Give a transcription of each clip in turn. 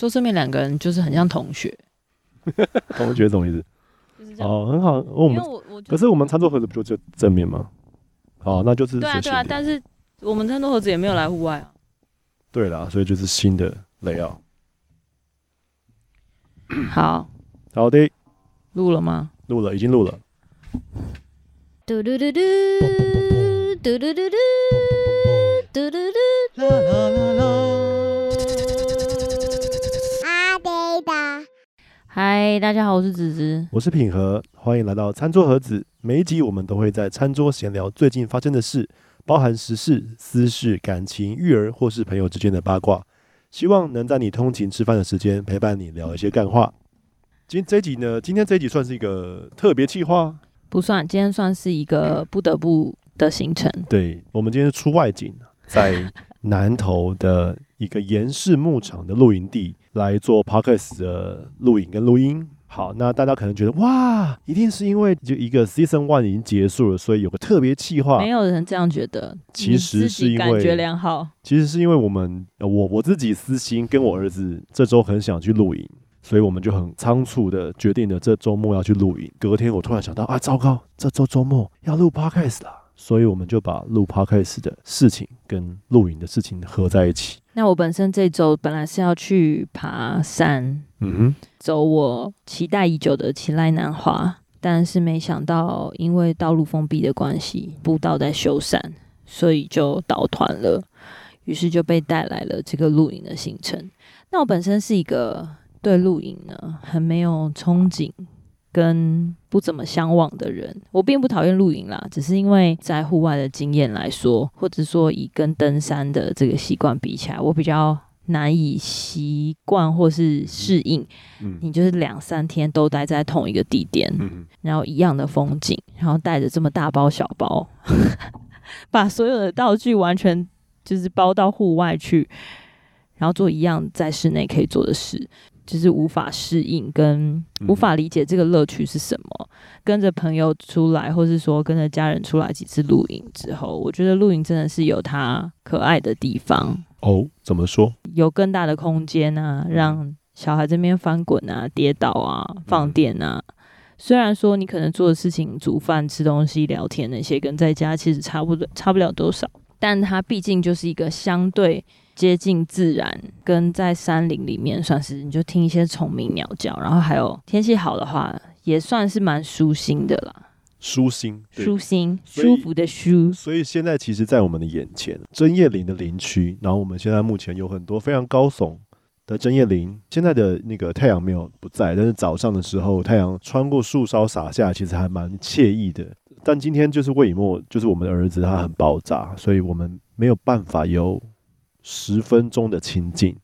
坐正面两个人就是很像同学。同学什么意思？哦，很好。我们我我可是我们餐桌盒子不就就正面吗？哦，那就是对啊对啊，但是我们餐桌盒子也没有来户外啊。对啦，所以就是新的 layout。好，好的，录了吗？录了，已经录了。嘟嘟嘟嘟，嘟嘟嘟嘟，嘟嘟嘟，啦嗨，大家好，我是子子，我是品和，欢迎来到餐桌盒子。每一集我们都会在餐桌闲聊最近发生的事，包含时事、私事、感情、育儿或是朋友之间的八卦。希望能在你通勤吃饭的时间陪伴你聊一些干话。今这一集呢，今天这一集算是一个特别计划，不算，今天算是一个不得不的行程。对，我们今天是出外景，在南投的一个盐氏牧场的露营地来做 Podcast 的录影跟录音。好，那大家可能觉得哇，一定是因为就一个 Season One 已经结束了，所以有个特别企划。没有人这样觉得，其实是因为感觉良好。其实是因为我们我我自己私心跟我儿子这周很想去露营，所以我们就很仓促的决定了这周末要去露营。隔天我突然想到啊，糟糕，这周周末要录 Podcast 了，所以我们就把录 Podcast 的事情跟露营的事情合在一起。那我本身这周本来是要去爬山。嗯哼，走我期待已久的奇莱南华，但是没想到因为道路封闭的关系，步道在修缮，所以就倒团了。于是就被带来了这个露营的行程。那我本身是一个对露营呢很没有憧憬跟不怎么相往的人。我并不讨厌露营啦，只是因为在户外的经验来说，或者说以跟登山的这个习惯比起来，我比较。难以习惯或是适应，嗯，你就是两三天都待在同一个地点，嗯，然后一样的风景，然后带着这么大包小包，把所有的道具完全就是包到户外去，然后做一样在室内可以做的事，就是无法适应跟无法理解这个乐趣是什么。跟着朋友出来，或是说跟着家人出来几次露营之后，我觉得露营真的是有它可爱的地方。哦，怎么说？有更大的空间啊，让小孩这边翻滚啊、跌倒啊、放电啊。虽然说你可能做的事情，煮饭、吃东西、聊天那些，跟在家其实差不多，差不了多少。但它毕竟就是一个相对接近自然，跟在山林里面算是，你就听一些虫鸣鸟叫，然后还有天气好的话，也算是蛮舒心的啦。舒心，舒心，舒服的舒。所以现在其实，在我们的眼前，针叶林的林区，然后我们现在目前有很多非常高耸的针叶林。现在的那个太阳没有不在，但是早上的时候，太阳穿过树梢洒下，其实还蛮惬意的。但今天就是魏以沫，就是我们的儿子，他很爆炸，所以我们没有办法有十分钟的清静，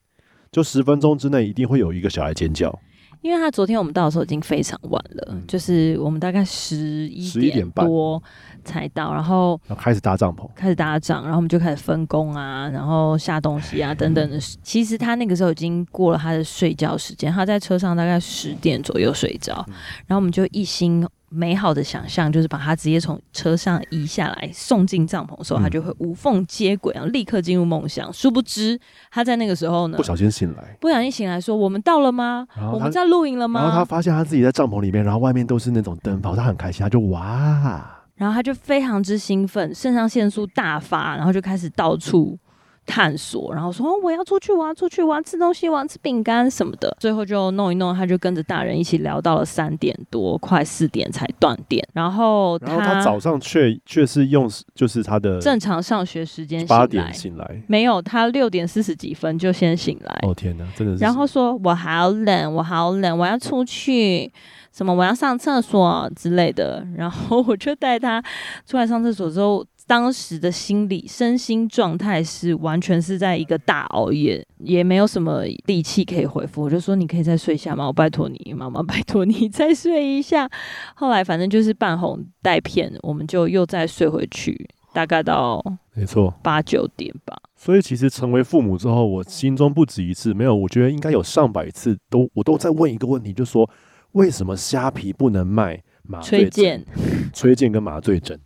就十分钟之内一定会有一个小孩尖叫。因为他昨天我们到的时候已经非常晚了，嗯、就是我们大概十一点多才到，然后开始搭帐篷，开始搭帐，然后我们就开始分工啊，然后下东西啊 等等的。其实他那个时候已经过了他的睡觉时间，他在车上大概十点左右睡着，然后我们就一心。美好的想象就是把他直接从车上移下来，送进帐篷的时候，他就会无缝接轨，然后立刻进入梦想。殊不知他在那个时候呢，不小心醒来，不小心醒来说：“我们到了吗？我们在露营了吗？”然后他发现他自己在帐篷里面，然后外面都是那种灯泡，他很开心，他就哇，然后他就非常之兴奋，肾上腺素大发，然后就开始到处。探索，然后说：“哦，我要出去，我要出去，我要吃东西，我要吃饼干什么的。”最后就弄一弄，他就跟着大人一起聊到了三点多，快四点才断电。然后他，然后他早上却却是用就是他的正常上学时间八点醒来，没有，他六点四十几分就先醒来。哦天哪，真的是！然后说：“我好冷，我好冷，我要出去，什么我要上厕所之类的。”然后我就带他出来上厕所之后。当时的心理、身心状态是完全是在一个大熬夜，也没有什么力气可以回复。我就说：“你可以再睡一下吗？我拜托你，妈妈拜托你再睡一下。”后来反正就是半哄带骗，我们就又再睡回去，大概到没错八九点吧。所以其实成为父母之后，我心中不止一次没有，我觉得应该有上百次都我都在问一个问题，就是说为什么虾皮不能卖麻醉针、崔健跟麻醉针？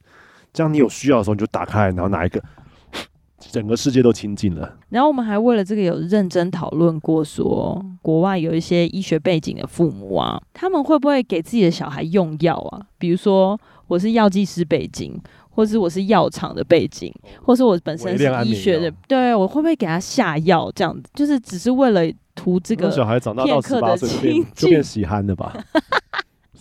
这样你有需要的时候你就打开，然后拿一个，整个世界都清净了。然后我们还为了这个有认真讨论过说，说国外有一些医学背景的父母啊，他们会不会给自己的小孩用药啊？比如说我是药剂师背景，或是我是药厂的背景，或是我本身是医学的，对，我会不会给他下药？这样子就是只是为了图这个小孩长大到十八岁就变就变喜憨了吧？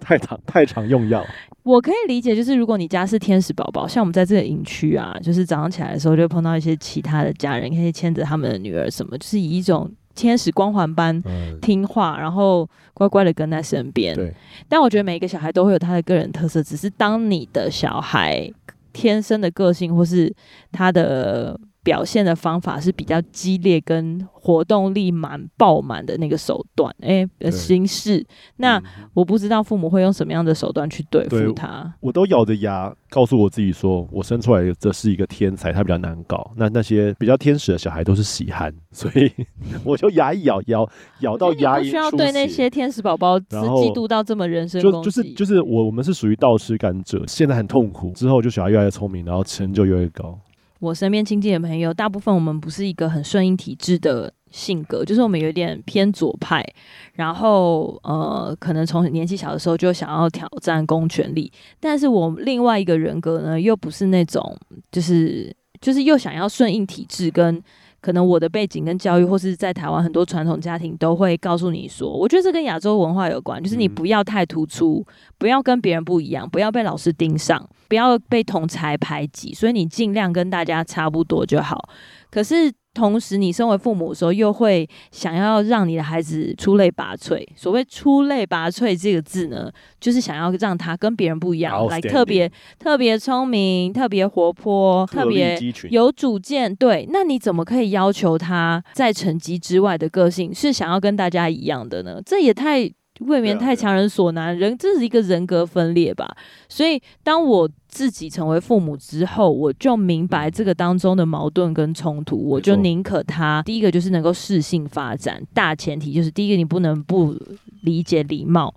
太常太常用药，我可以理解，就是如果你家是天使宝宝，像我们在这个营区啊，就是早上起来的时候就会碰到一些其他的家人，可以牵着他们的女儿什么，就是以一种天使光环般听话，嗯、然后乖乖的跟在身边。对，但我觉得每一个小孩都会有他的个人特色，只是当你的小孩天生的个性或是他的。表现的方法是比较激烈，跟活动力满爆满的那个手段，哎、欸，形式。那我不知道父母会用什么样的手段去对付他。我都咬着牙告诉我自己说，我生出来这是一个天才，他比较难搞。那那些比较天使的小孩都是喜憨，所以 我就牙一咬，咬咬到牙龈。不需要对那些天使宝宝是嫉妒到这么人身攻击。就是就是我我们是属于倒吃甘蔗，现在很痛苦，之后就小孩越来越聪明，然后成就越来越高。我身边亲近的朋友，大部分我们不是一个很顺应体制的性格，就是我们有点偏左派，然后呃，可能从年纪小的时候就想要挑战公权力，但是我另外一个人格呢，又不是那种，就是就是又想要顺应体制跟。可能我的背景跟教育，或是在台湾很多传统家庭都会告诉你说，我觉得这跟亚洲文化有关，就是你不要太突出，不要跟别人不一样，不要被老师盯上，不要被同才排挤，所以你尽量跟大家差不多就好。可是。同时，你身为父母的时候，又会想要让你的孩子出类拔萃。所谓“出类拔萃”这个字呢，就是想要让他跟别人不一样，来特别特别聪明、特别活泼、特别有主见。对，那你怎么可以要求他在成绩之外的个性是想要跟大家一样的呢？这也太……未免太强人所难，人这是一个人格分裂吧。所以当我自己成为父母之后，我就明白这个当中的矛盾跟冲突，我就宁可他第一个就是能够适性发展，大前提就是第一个你不能不理解礼貌。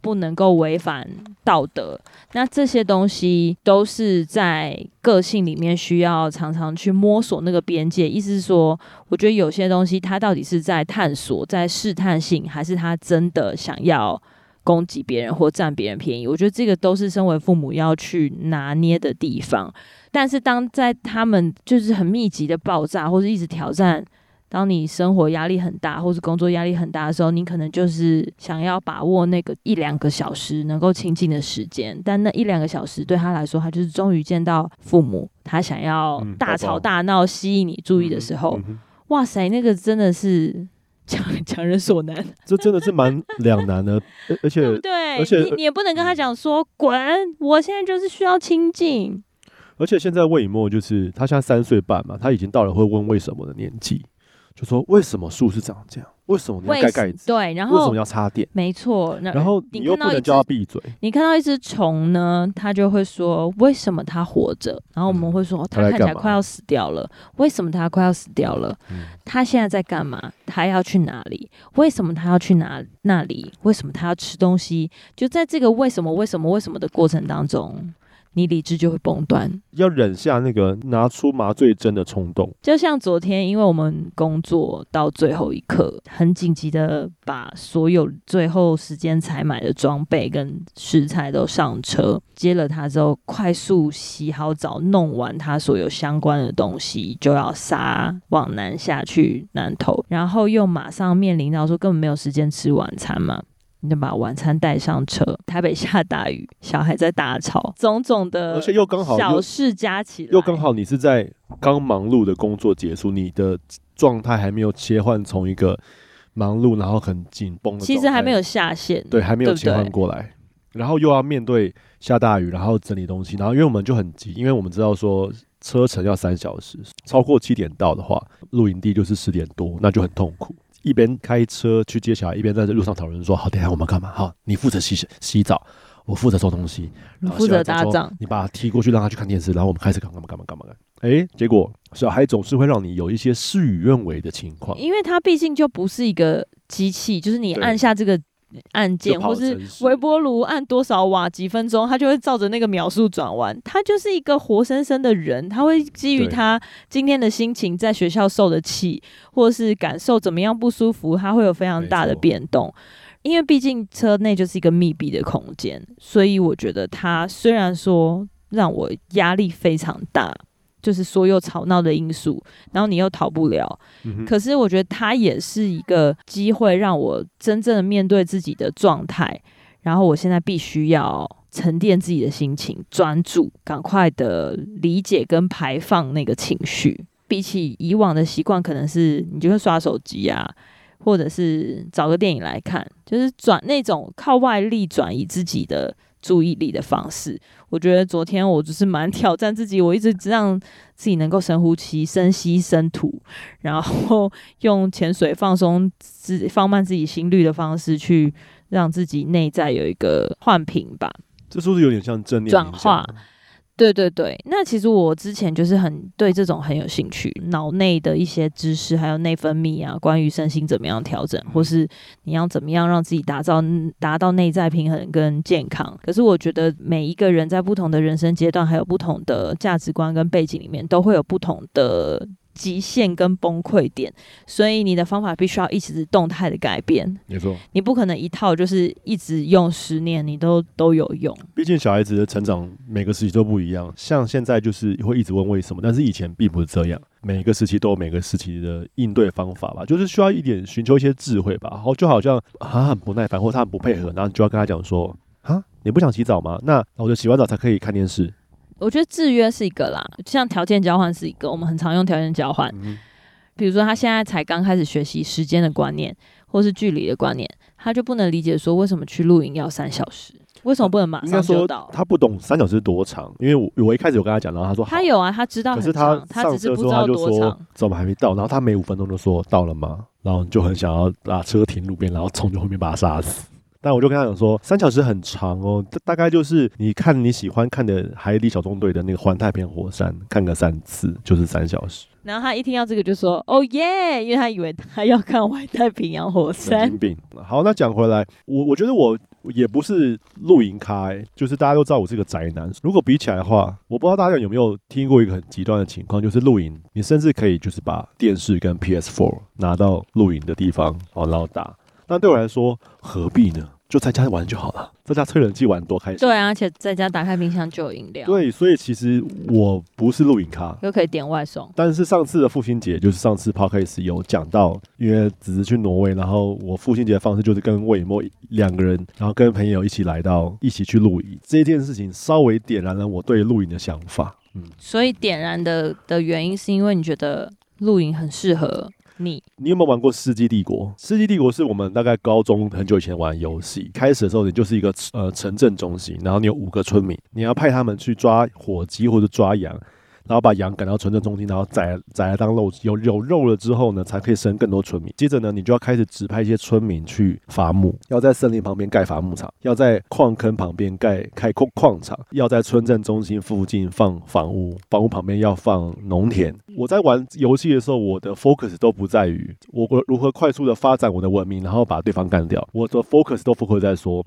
不能够违反道德，那这些东西都是在个性里面需要常常去摸索那个边界。意思是说，我觉得有些东西它到底是在探索，在试探性，还是他真的想要攻击别人或占别人便宜？我觉得这个都是身为父母要去拿捏的地方。但是当在他们就是很密集的爆炸，或者一直挑战。当你生活压力很大，或是工作压力很大的时候，你可能就是想要把握那个一两个小时能够亲近的时间，但那一两个小时对他来说，他就是终于见到父母，他想要大吵大闹吸引你注意的时候，哇塞，那个真的是强强人所难，这真的是蛮两难的，而且对，而且你你也不能跟他讲说滚，我现在就是需要亲近，而且现在魏以沫就是他现在三岁半嘛，他已经到了会问为什么的年纪。就说为什么树是长这样？为什么你要盖盖子？对，然后为什么要插电？没错，然后你又不能叫他闭嘴。你看到一只虫呢，它就会说为什么它活着？然后我们会说它、嗯、看起来快要死掉了。为什么它快要死掉了？它、嗯、现在在干嘛？它要去哪里？为什么它要去哪那里？为什么它要吃东西？就在这个为什么为什么为什么的过程当中。你理智就会崩断，要忍下那个拿出麻醉针的冲动。就像昨天，因为我们工作到最后一刻，很紧急的把所有最后时间才买的装备跟食材都上车，接了他之后，快速洗好澡，弄完他所有相关的东西，就要杀往南下去南投，然后又马上面临到说根本没有时间吃晚餐嘛。你就把晚餐带上车。台北下大雨，小孩在大吵，种种的，而且又刚好小事加起来，又刚好你是在刚忙碌的工作结束，你的状态还没有切换从一个忙碌然后很紧绷的，其实还没有下线，对，还没有切换过来，对对，然后又要面对下大雨，然后整理东西，然后因为我们就很急，因为我们知道说车程要三小时，超过七点到的话，露营地就是十点多，那就很痛苦。一边开车去接小孩，一边在这路上讨论说：“好，等一下我们干嘛？好，你负责洗洗澡，我负责收东西，你负责打仗，你把他踢过去，让他去看电视，然后我们开始干嘛干嘛干嘛干嘛。哎，结果小孩总是会让你有一些事与愿违的情况，因为他毕竟就不是一个机器，就是你按下这个按键，或是微波炉按多少瓦几分钟，它就会照着那个秒数转弯。他就是一个活生生的人，他会基于他今天的心情，在学校受的气，或是感受怎么样不舒服，他会有非常大的变动。因为毕竟车内就是一个密闭的空间，所以我觉得他虽然说让我压力非常大。就是所有吵闹的因素，然后你又逃不了。嗯、可是我觉得它也是一个机会，让我真正的面对自己的状态。然后我现在必须要沉淀自己的心情，专注，赶快的理解跟排放那个情绪。比起以往的习惯，可能是你就会刷手机啊，或者是找个电影来看，就是转那种靠外力转移自己的。注意力的方式，我觉得昨天我只是蛮挑战自己，我一直让自己能够深呼吸、深吸深吐，然后用潜水放松自放慢自己心率的方式，去让自己内在有一个换屏吧。这是不是有点像正念转化？对对对，那其实我之前就是很对这种很有兴趣，脑内的一些知识，还有内分泌啊，关于身心怎么样调整，或是你要怎么样让自己打造达到内在平衡跟健康。可是我觉得每一个人在不同的人生阶段，还有不同的价值观跟背景里面，都会有不同的。极限跟崩溃点，所以你的方法必须要一直动态的改变。没错，你不可能一套就是一直用十年，你都都有用。毕竟小孩子的成长每个时期都不一样，像现在就是会一直问为什么，但是以前并不是这样。每个时期都有每个时期的应对方法吧，就是需要一点寻求一些智慧吧。然后就好像他很不耐烦，或他很不配合，然后你就要跟他讲说：啊，你不想洗澡吗？那我就洗完澡才可以看电视。我觉得制约是一个啦，像条件交换是一个，我们很常用条件交换。嗯、比如说他现在才刚开始学习时间的观念，或是距离的观念，他就不能理解说为什么去露营要三小时，为什么不能马上就到？他不懂三小时多长，因为我我一开始有跟他讲，然后他说他有啊，他知道，可是他他只是不知道多长，怎么还没到？然后他每五分钟就说到了吗？然后就很想要把车停路边，然后冲去后面把他杀死。但我就跟他讲说，三小时很长哦，这大概就是你看你喜欢看的《海底小纵队》的那个环太平洋火山，看个三次就是三小时。然后他一听到这个就说：“哦耶！”因为他以为他要看环太平洋火山。神经病。好，那讲回来，我我觉得我也不是露营咖，欸，就是大家都知道我是个宅男。如果比起来的话，我不知道大家有没有听过一个很极端的情况，就是露营，你甚至可以就是把电视跟 PS4 拿到露营的地方哦，然后打。那对我来说，何必呢？就在家玩就好了，在家吹冷气玩多开心。对啊，而且在家打开冰箱就有饮料。对，所以其实我不是露营咖，又可以点外送。但是上次的父亲节，就是上次 Podcast 有讲到，因为只是去挪威，然后我父亲节的方式就是跟魏莫两个人，然后跟朋友一起来到，一起去露营。这件事情稍微点燃了我对露营的想法。嗯，所以点燃的的原因是因为你觉得露营很适合。你你有没有玩过《世纪帝国》？《世纪帝国》是我们大概高中很久以前玩游戏。开始的时候，你就是一个呃城镇中心，然后你有五个村民，你要派他们去抓火鸡或者抓羊。然后把羊赶到村镇中心，然后宰宰来当肉，有有肉了之后呢，才可以生更多村民。接着呢，你就要开始指派一些村民去伐木，要在森林旁边盖伐木场，要在矿坑旁边盖开矿矿场，要在村镇中心附近放房屋，房屋旁边要放农田。我在玩游戏的时候，我的 focus 都不在于我如何快速的发展我的文明，然后把对方干掉。我的 focus 都 focus 在说，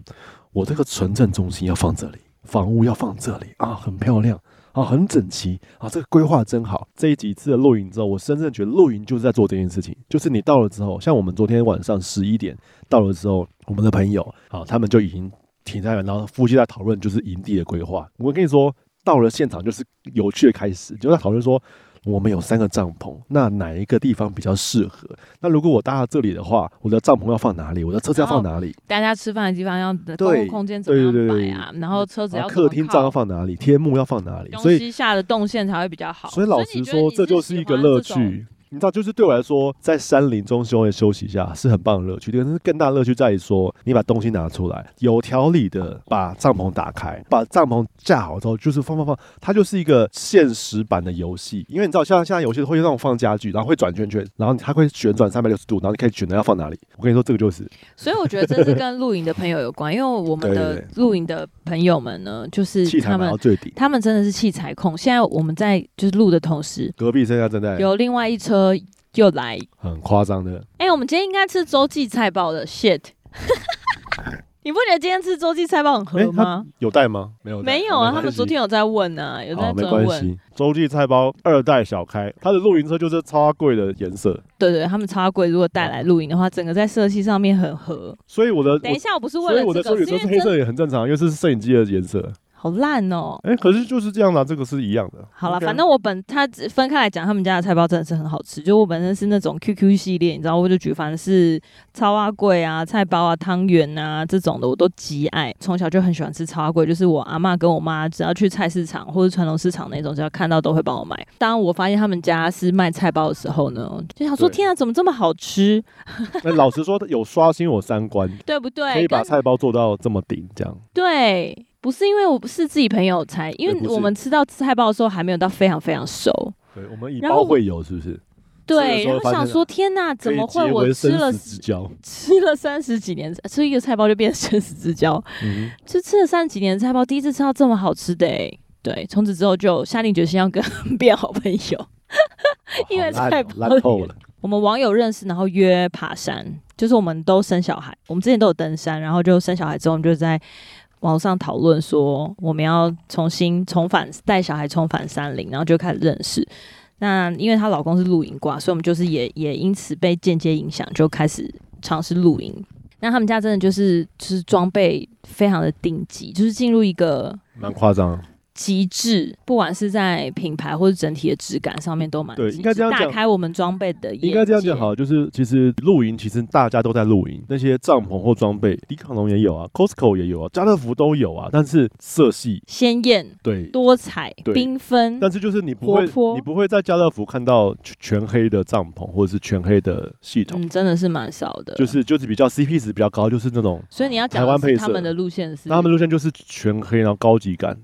我这个村镇中心要放这里，房屋要放这里啊，很漂亮。啊，很整齐啊，这个规划真好。这一几次的露营之后，我深深觉得露营就是在做这件事情。就是你到了之后，像我们昨天晚上十一点到了之后，我们的朋友啊，他们就已经停在了，然后夫妻在讨论就是营地的规划。我跟你说，到了现场就是有趣的开始，就在讨论说。我们有三个帐篷，那哪一个地方比较适合？那如果我搭到这里的话，我的帐篷要放哪里？我的车子要放哪里？大家吃饭的地方要公共空间怎么样摆啊？对对对对，然后车子要客厅帐要放哪里？天幕要放哪里？所以西下的动线才会比较好。所以老实说，这就是一个乐趣。你知道，就是对我来说，在山林中休休息一下是很棒的乐趣。但是更大乐趣在于说，你把东西拿出来，有条理的把帐篷打开，把帐篷架好之后，就是放放放，它就是一个现实版的游戏。因为你知道，像现在游戏会让我放家具，然后会转圈圈，然后它会旋转三百六十度，然后你可以选择要放哪里。我跟你说，这个就是。所以我觉得这是跟露营的朋友有关，因为我们的露营的朋友们呢，就是他们他们真的是器材控。现在我们在就是录的同时，隔壁现在正在有另外一车。又来，很夸张的。哎、欸，我们今天应该吃洲际菜包的 shit。你不觉得今天吃洲际菜包很合吗？有带吗？没有，没有啊。他们昨天有在问啊，有在追问。洲际菜包二代小开，它的露营车就是超贵的颜色。对对，他们超贵。如果带来露营的话，整个在色系上面很合。所以我的，等一下，我不是问了，所以我的摄影车是黑色也很正常，因为是摄影机的颜色。好烂哦！哎、欸，可是就是这样的、啊，这个是一样的。好了，反正我本他分开来讲，他们家的菜包真的是很好吃。就我本身是那种 QQ 系列，你知道，我就举凡是超阿贵啊、菜包啊、汤圆啊这种的，我都极爱。从小就很喜欢吃超阿贵，就是我阿妈跟我妈只要去菜市场或者传统市场那种，只要看到都会帮我买。当我发现他们家是卖菜包的时候呢，就想说：天啊，怎么这么好吃？那老实说，有刷新我三观，对不对？可以把菜包做到这么顶，这样对。不是因为我不是自己朋友才，因为我们吃到菜包的时候还没有到非常非常熟。对，我们以包会有是不是？对，然后想说天哪，怎么会我吃了 吃了三十几年，吃一个菜包就变成生死之交？嗯，就吃了三十几年的菜包，第一次吃到这么好吃的，欸，对，从此之后就下定决心要跟 变好朋友，因为菜包了。我们网友认识，然后约爬山，就是我们都生小孩，我们之前都有登山，然后就生小孩之后，我们就在。网上讨论说，我们要重新重返带小孩重返山林，然后就开始认识。那因为她老公是露营挂，所以我们就是也也因此被间接影响，就开始尝试露营。那他们家真的就是就是装备非常的顶级，就是进入一个蛮夸张。极致，不管是在品牌或者整体的质感上面都蛮对，应该这样讲。打开我们装备的，应该这样讲好，就是其实露营其实大家都在露营，那些帐篷或装备，迪卡侬也有啊，Costco 也有啊，家乐福都有啊，但是色系鲜艳，对，多彩缤纷，但是就是你不会，你不会在家乐福看到全黑的帐篷或者是全黑的系统，嗯，真的是蛮少的，就是就是比较 CP 值比较高，就是那种，所以你要讲台湾配色，他们的路线是，他们路线就是全黑，然后高级感，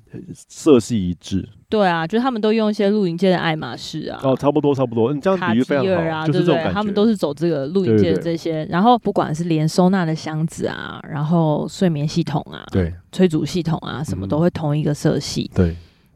色系一致。对啊，就是他们都用一些露营界的爱马仕啊，哦，差不多差不多，你这样比喻非常好，啊、就是这种感觉。他们都是走这个露营界的这些，对对对，然后不管是连收纳的箱子啊，然后睡眠系统啊，对，催煮系统啊，什么都会同一个色系，对，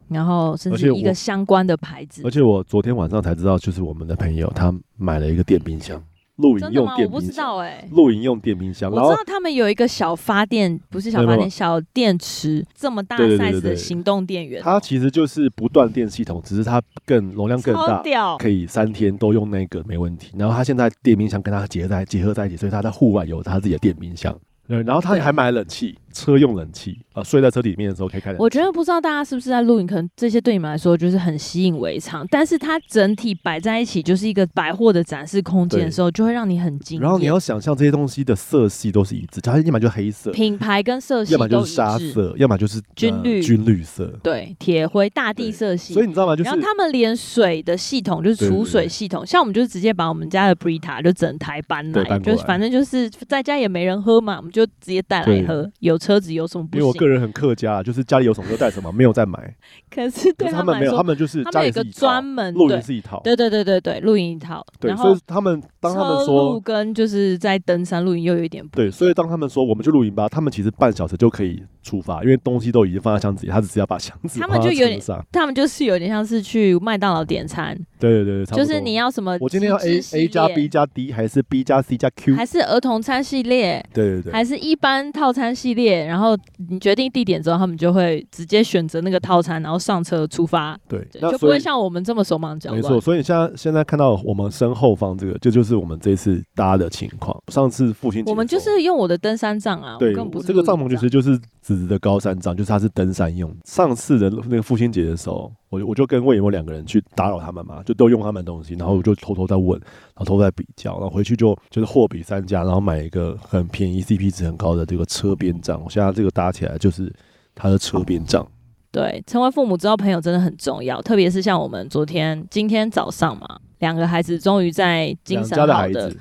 然后甚至一个相关的牌子。而且我昨天晚上才知道，就是我们的朋友他买了一个电冰箱。露营用电冰箱，我不知道哎、欸。露营用电冰箱，我知道他们有一个小发电，不是小发电，小电池这么大 size 的行动电源。它其实就是不断电系统，只是它更容量更大，可以三天都用那个没问题。然后它现在电冰箱跟它结合在结合在一起，所以它在户外有它自己的电冰箱。对，然后他还买冷气，车用冷气啊，睡在车里面的时候可以开冷。我觉得不知道大家是不是在露营，可能这些对你们来说就是很习以为常，但是它整体摆在一起就是一个百货的展示空间的时候，就会让你很惊艳。然后你要想象这些东西的色系都是一致，它要么就黑色，品牌跟色系，要么就是沙色，要么就是军绿军绿色，对，铁灰大地色系。所以你知道吗？就是然后他们连水的系统就是储水系统，像我们就是直接把我们家的 Brita 就整台搬来，就是反正就是在家也没人喝嘛，我们就直接带来。喝有车子有什么不行？因为我个人很客家，就是家里有什么就带什么，没有再买。可是对他们没有，他们就是他们有一个专门露营是一套，对对对对对，露营一套。对，所以他们当他们说跟就是在登山露营又有一点不。对，所以当他们说我们去露营吧，他们其实半小时就可以出发，因为东西都已经放在箱子里，他只是要把箱子。他们就有点，他们就是有点像是去麦当劳点餐。对对对，就是你要什么？我今天要 A A 加 B 加 D 还是 B 加 C 加 Q？还是儿童餐系列？对对对，还是一般套餐系列？然后你决定地点之后，他们就会直接选择那个套餐，然后上车出发。对，就不会像我们这么手忙脚乱。没错，所以你现在现在看到我们身后方这个，这就是我们这次搭的情况。上次父亲节，我们就是用我的登山杖啊。对，这个帐篷其实就是子子的高山杖，就是它是登山用。上次的那个父亲节的时候，我我就跟魏有两个人去打扰他们嘛，就都用他们东西，然后我就偷偷在问，然后偷偷在比较，然后回去就就是货比三家，然后买一个很便宜、CP 值很高的这个车边杖。我现在这个搭起来就是它的车边杖。对，成为父母之后，朋友真的很重要，特别是像我们昨天、今天早上嘛，两个孩子终于在精神好的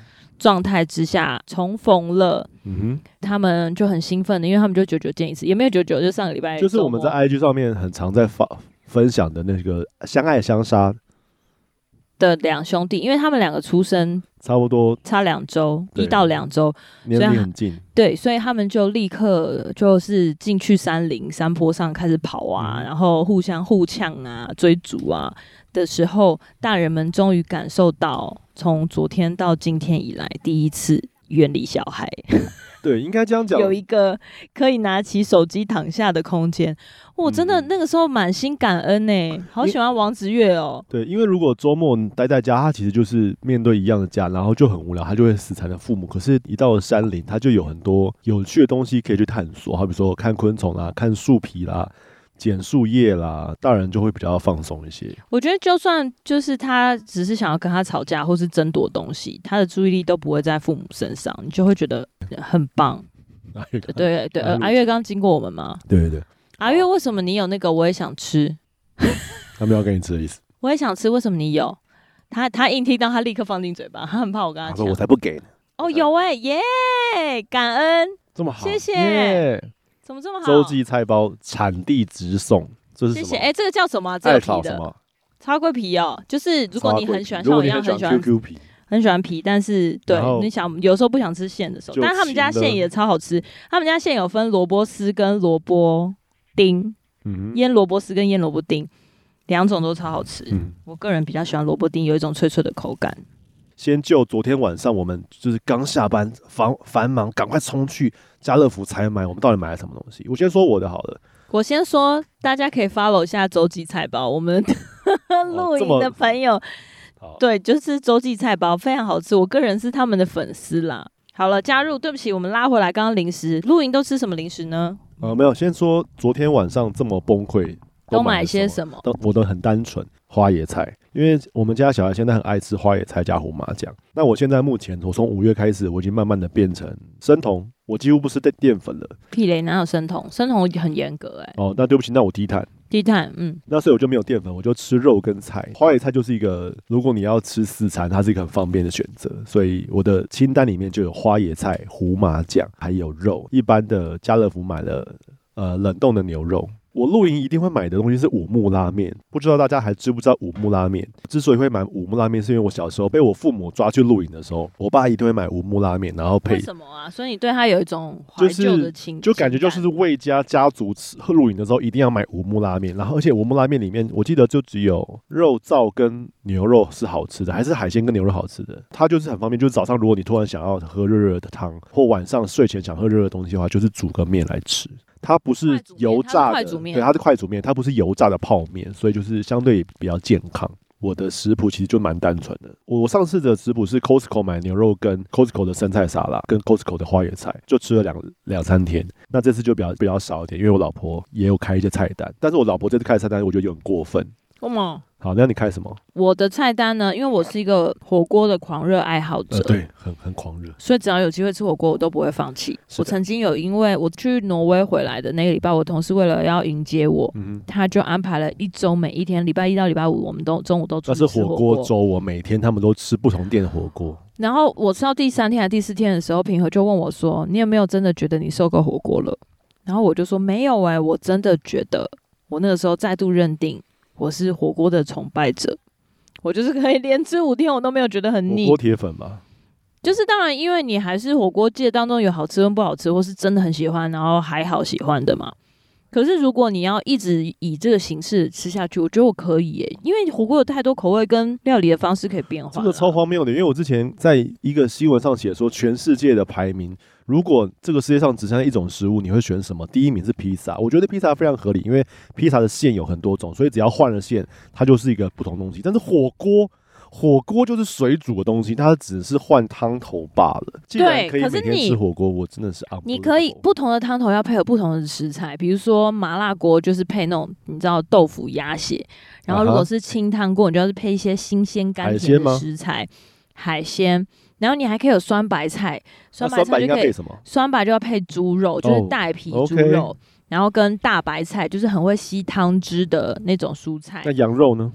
状态之下重逢了。嗯哼，他们就很兴奋的，因为他们就久久见一次，也没有久久，就上个礼拜就是我们在 IG 上面很常在发分享的那个相爱相杀的两兄弟，因为他们两个出生差不多差两周，一到两周，年龄很近，对，所以他们就立刻就是进去山林山坡上开始跑啊，嗯、然后互相互呛啊，追逐啊的时候，大人们终于感受到从昨天到今天以来第一次远离小孩。对，应该这样讲。有一个可以拿起手机躺下的空间，我、哦、真的那个时候满心感恩呢，好喜欢王子月哦。对，因为如果周末待在家，他其实就是面对一样的家，然后就很无聊，他就会死缠着父母。可是，一到了山林，他就有很多有趣的东西可以去探索，好比说看昆虫啦，看树皮啦。捡树叶啦，大人就会比较放松一些。我觉得，就算就是他只是想要跟他吵架，或是争夺东西，他的注意力都不会在父母身上，你就会觉得很棒。对对对，阿月刚经过我们吗？对对对。阿月，为什么你有那个？我也想吃。他没有给你吃的意思。我也想吃，为什么你有？他他硬听到，他立刻放进嘴巴，他很怕我跟他讲。他说我才不给呢。哦，有哎、欸，耶、yeah，感恩，这么好，谢谢。Yeah 怎么这么好？洲际菜包产地直送，这是什么？谢谢。哎、欸，这个叫什么？这个皮的超贵皮哦，就是如果你很喜欢，像我一样很喜欢 QQ 皮，很喜欢皮，但是对你想有时候不想吃馅的时候，但是他们家馅也超好吃。他们家馅有分萝卜丝跟萝卜丁，嗯，腌萝卜丝跟腌萝卜丁两种都超好吃。嗯，我个人比较喜欢萝卜丁，有一种脆脆的口感。先就昨天晚上我们就是刚下班，繁繁忙，赶快冲去家乐福采买。我们到底买了什么东西？我先说我的好了。我先说，大家可以 follow 一下周记菜包，我们 露营的朋友，哦、对，就是周记菜包非常好吃。我个人是他们的粉丝啦。好了，加入。对不起，我们拉回来。刚刚零食，露营都吃什么零食呢？呃，没有，先说昨天晚上这么崩溃，都买些什么？都我都很单纯，花椰菜。因为我们家小孩现在很爱吃花椰菜加胡麻酱，那我现在目前我从五月开始，我已经慢慢的变成生酮，我几乎不吃带淀粉了。屁嘞，哪有生酮？生酮很严格哎、欸。哦，那对不起，那我低碳。低碳，嗯。那所以我就没有淀粉，我就吃肉跟菜。花椰菜就是一个，如果你要吃四餐，它是一个很方便的选择。所以我的清单里面就有花椰菜、胡麻酱，还有肉。一般的家乐福买了呃冷冻的牛肉。我露营一定会买的东西是五木拉面，不知道大家还知不知道五木拉面？之所以会买五木拉面，是因为我小时候被我父母抓去露营的时候，我爸一定会买五木拉面，然后配什么啊？所以你对他有一种怀旧的情，就感觉就是魏家家族吃露营的时候一定要买五木拉面，然后而且五木拉面里面我记得就只有肉燥跟牛肉是好吃的，还是海鲜跟牛肉好吃的？它就是很方便，就是早上如果你突然想要喝热热的汤，或晚上睡前想喝热热的东西的话，就是煮个面来吃。它不是油炸的，对，它是快煮面，它不是油炸的泡面，所以就是相对比较健康。我的食谱其实就蛮单纯的。我上次的食谱是 Costco 买牛肉跟 Costco 的生菜沙拉跟 Costco 的花椰菜，就吃了两两三天。那这次就比较比较少一点，因为我老婆也有开一些菜单，但是我老婆这次开的菜单我觉得有点过分。为什么？好，那你开什么？我的菜单呢？因为我是一个火锅的狂热爱好者，呃、对，很很狂热，所以只要有机会吃火锅，我都不会放弃。我曾经有，因为我去挪威回来的那个礼拜，我同事为了要迎接我，嗯、他就安排了一周，每一天礼拜一到礼拜五，我们都中午都吃火锅。那是火锅周，我每天他们都吃不同店的火锅。然后我吃到第三天还是第四天的时候，平和就问我说：“你有没有真的觉得你受够火锅了？”然后我就说：“没有哎、欸，我真的觉得，我那个时候再度认定我是火锅的崇拜者。”我就是可以连吃五天，我都没有觉得很腻。火锅铁粉吧，就是当然，因为你还是火锅界当中有好吃跟不好吃，或是真的很喜欢，然后还好喜欢的嘛。可是如果你要一直以这个形式吃下去，我觉得我可以耶，因为火锅有太多口味跟料理的方式可以变化。这个超荒谬的，因为我之前在一个新闻上写说，全世界的排名。如果这个世界上只剩下一种食物，你会选什么？第一名是披萨，我觉得披萨非常合理，因为披萨的馅有很多种，所以只要换了馅，它就是一个不同东西。但是火锅，火锅就是水煮的东西，它只是换汤头罢了。既然可以每天吃火锅，我真的是啊，你可以不同的汤头要配合不同的食材，比如说麻辣锅就是配那种你知道豆腐鸭血，然后如果是清汤锅，你就要是配一些新鲜甘甜的食材，海鲜。然后你还可以有酸白菜，酸白菜就可以，酸白就要配猪肉，就是带皮猪肉，然后跟大白菜就是很会吸汤汁的那种蔬菜。那羊肉呢？